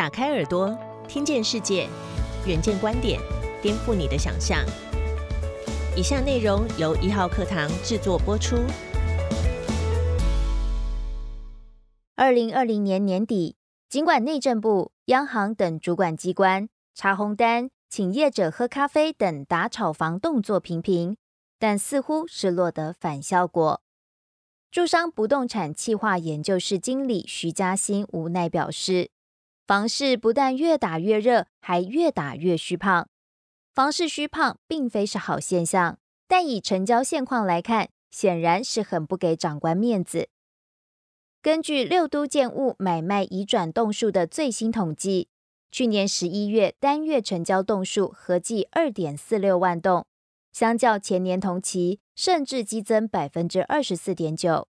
打开耳朵，听见世界，远见观点，颠覆你的想象。以下内容由一号课堂制作播出。二零二零年年底，尽管内政部、央行等主管机关查红单、请业者喝咖啡等打炒房动作频频，但似乎是落得反效果。住商不动产企划研究室经理徐嘉欣无奈表示：“房市不但越打越热，还越打越虚胖。房市虚胖并非是好现象，但以成交现况来看，显然是很不给长官面子。根据六都建物买卖移转栋数的最新统计，去年十一月单月成交栋数合计二点四六万栋。”相较前年同期，甚至激增百分之二十四点九。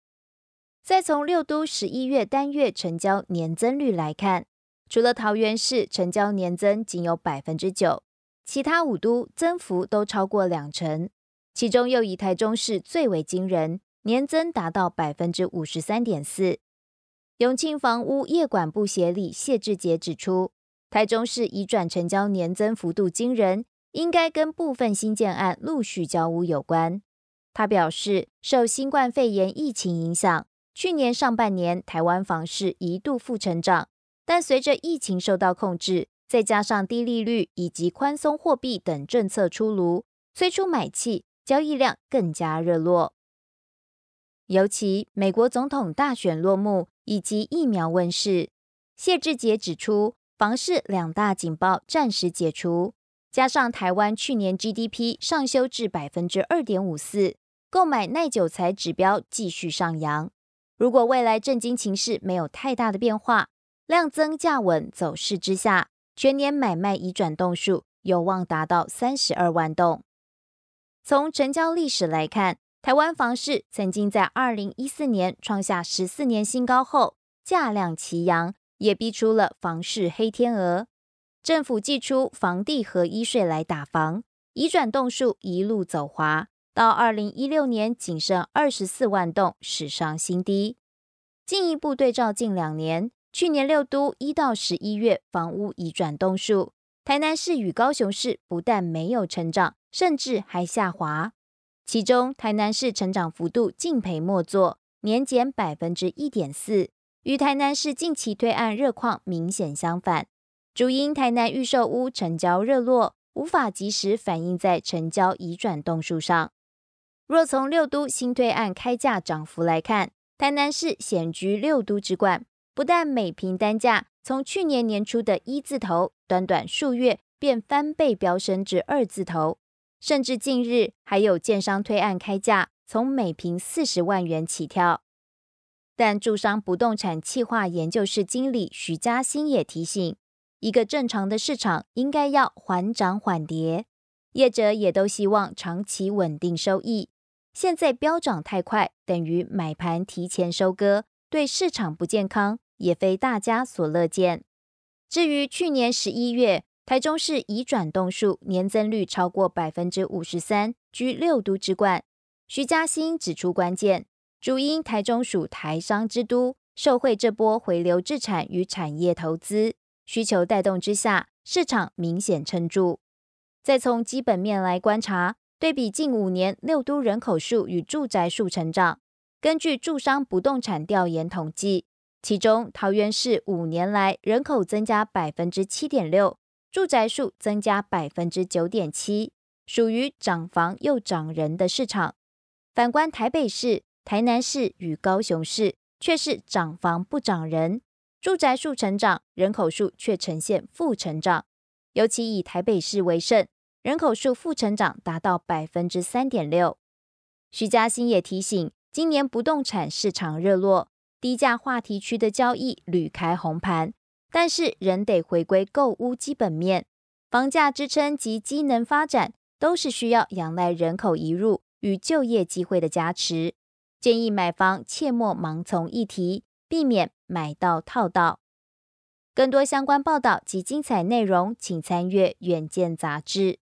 再从六都十一月单月成交年增率来看，除了桃园市成交年增仅有百分之九，其他五都增幅都超过两成。其中又以台中市最为惊人，年增达到百分之五十三点四。永庆房屋业管部协理谢志杰指出，台中市移转成交年增幅度惊人。应该跟部分新建案陆续交屋有关。他表示，受新冠肺炎疫情影响，去年上半年台湾房市一度负成长，但随着疫情受到控制，再加上低利率以及宽松货币等政策出炉，催出买气，交易量更加热络。尤其美国总统大选落幕以及疫苗问世，谢志杰指出，房市两大警报暂时解除。加上台湾去年 GDP 上修至百分之二点五四，购买耐久材指标继续上扬。如果未来震惊情势没有太大的变化，量增价稳走势之下，全年买卖移转栋数有望达到三十二万栋。从成交历史来看，台湾房市曾经在二零一四年创下十四年新高后，价量齐扬，也逼出了房市黑天鹅。政府寄出房地合一税来打房，移转栋数一路走滑，到二零一六年仅剩二十四万栋，史上新低。进一步对照近两年，去年六都一到十一月房屋已转动数，台南市与高雄市不但没有成长，甚至还下滑。其中台南市成长幅度敬陪末座，年减百分之一点四，与台南市近期推案热况明显相反。主因台南预售屋成交热络，无法及时反映在成交移转动数上。若从六都新推案开价涨幅来看，台南市险居六都之冠，不但每平单价从去年年初的一字头，短短数月便翻倍飙升至二字头，甚至近日还有建商推案开价从每平四十万元起跳。但住商不动产企划研究室经理徐嘉欣也提醒。一个正常的市场应该要缓涨缓跌，业者也都希望长期稳定收益。现在飙涨太快，等于买盘提前收割，对市场不健康，也非大家所乐见。至于去年十一月，台中市已转动数年增率超过百分之五十三，居六都之冠。徐嘉欣指出，关键主因台中属台商之都，受惠这波回流制产与产业投资。需求带动之下，市场明显撑住。再从基本面来观察，对比近五年六都人口数与住宅数成长，根据住商不动产调研统计，其中桃园市五年来人口增加百分之七点六，住宅数增加百分之九点七，属于涨房又涨人的市场。反观台北市、台南市与高雄市，却是涨房不涨人。住宅数成长，人口数却呈现负成长，尤其以台北市为甚，人口数负成长达到百分之三点六。徐嘉欣也提醒，今年不动产市场热络，低价话题区的交易屡开红盘，但是仍得回归购屋基本面，房价支撑及机能发展都是需要仰赖人口移入与就业机会的加持，建议买房切莫盲从议题。避免买到套到。更多相关报道及精彩内容，请参阅《远见》杂志。